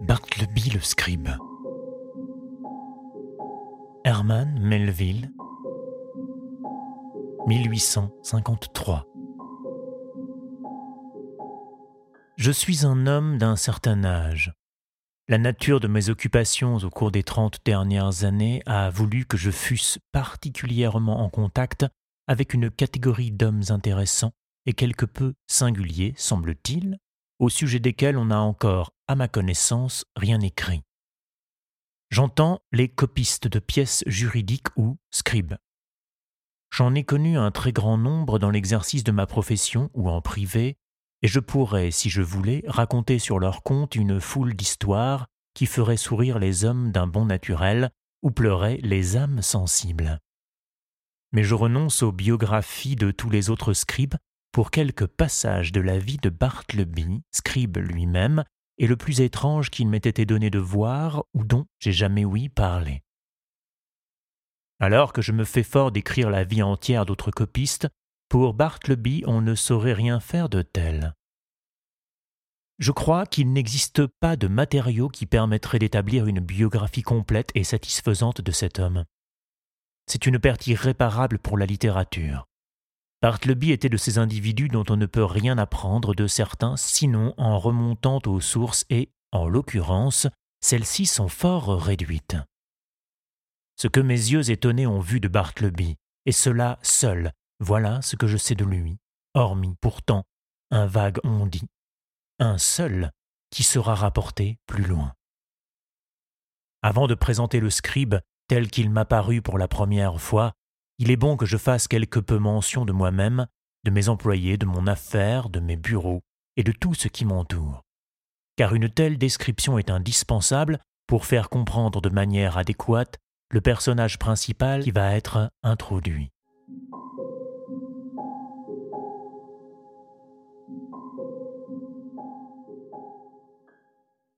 Bartleby le scribe. Herman Melville, 1853. Je suis un homme d'un certain âge. La nature de mes occupations au cours des trente dernières années a voulu que je fusse particulièrement en contact avec une catégorie d'hommes intéressants et quelque peu singuliers, semble-t-il, au sujet desquels on n'a encore, à ma connaissance, rien écrit. J'entends les copistes de pièces juridiques ou scribes. J'en ai connu un très grand nombre dans l'exercice de ma profession ou en privé, et je pourrais, si je voulais, raconter sur leur compte une foule d'histoires qui feraient sourire les hommes d'un bon naturel ou pleurer les âmes sensibles. Mais je renonce aux biographies de tous les autres scribes pour quelques passages de la vie de Bartleby, scribe lui-même, et le plus étrange qu'il m'ait été donné de voir ou dont j'ai jamais ouï parler. Alors que je me fais fort d'écrire la vie entière d'autres copistes, pour Bartleby, on ne saurait rien faire de tel. Je crois qu'il n'existe pas de matériaux qui permettraient d'établir une biographie complète et satisfaisante de cet homme. C'est une perte irréparable pour la littérature. Bartleby était de ces individus dont on ne peut rien apprendre de certains sinon en remontant aux sources et, en l'occurrence, celles-ci sont fort réduites. Ce que mes yeux étonnés ont vu de Bartleby, et cela seul, voilà ce que je sais de lui, hormis pourtant un vague on-dit, un seul qui sera rapporté plus loin. Avant de présenter le scribe tel qu'il m'a paru pour la première fois, il est bon que je fasse quelque peu mention de moi-même, de mes employés, de mon affaire, de mes bureaux et de tout ce qui m'entoure. Car une telle description est indispensable pour faire comprendre de manière adéquate le personnage principal qui va être introduit.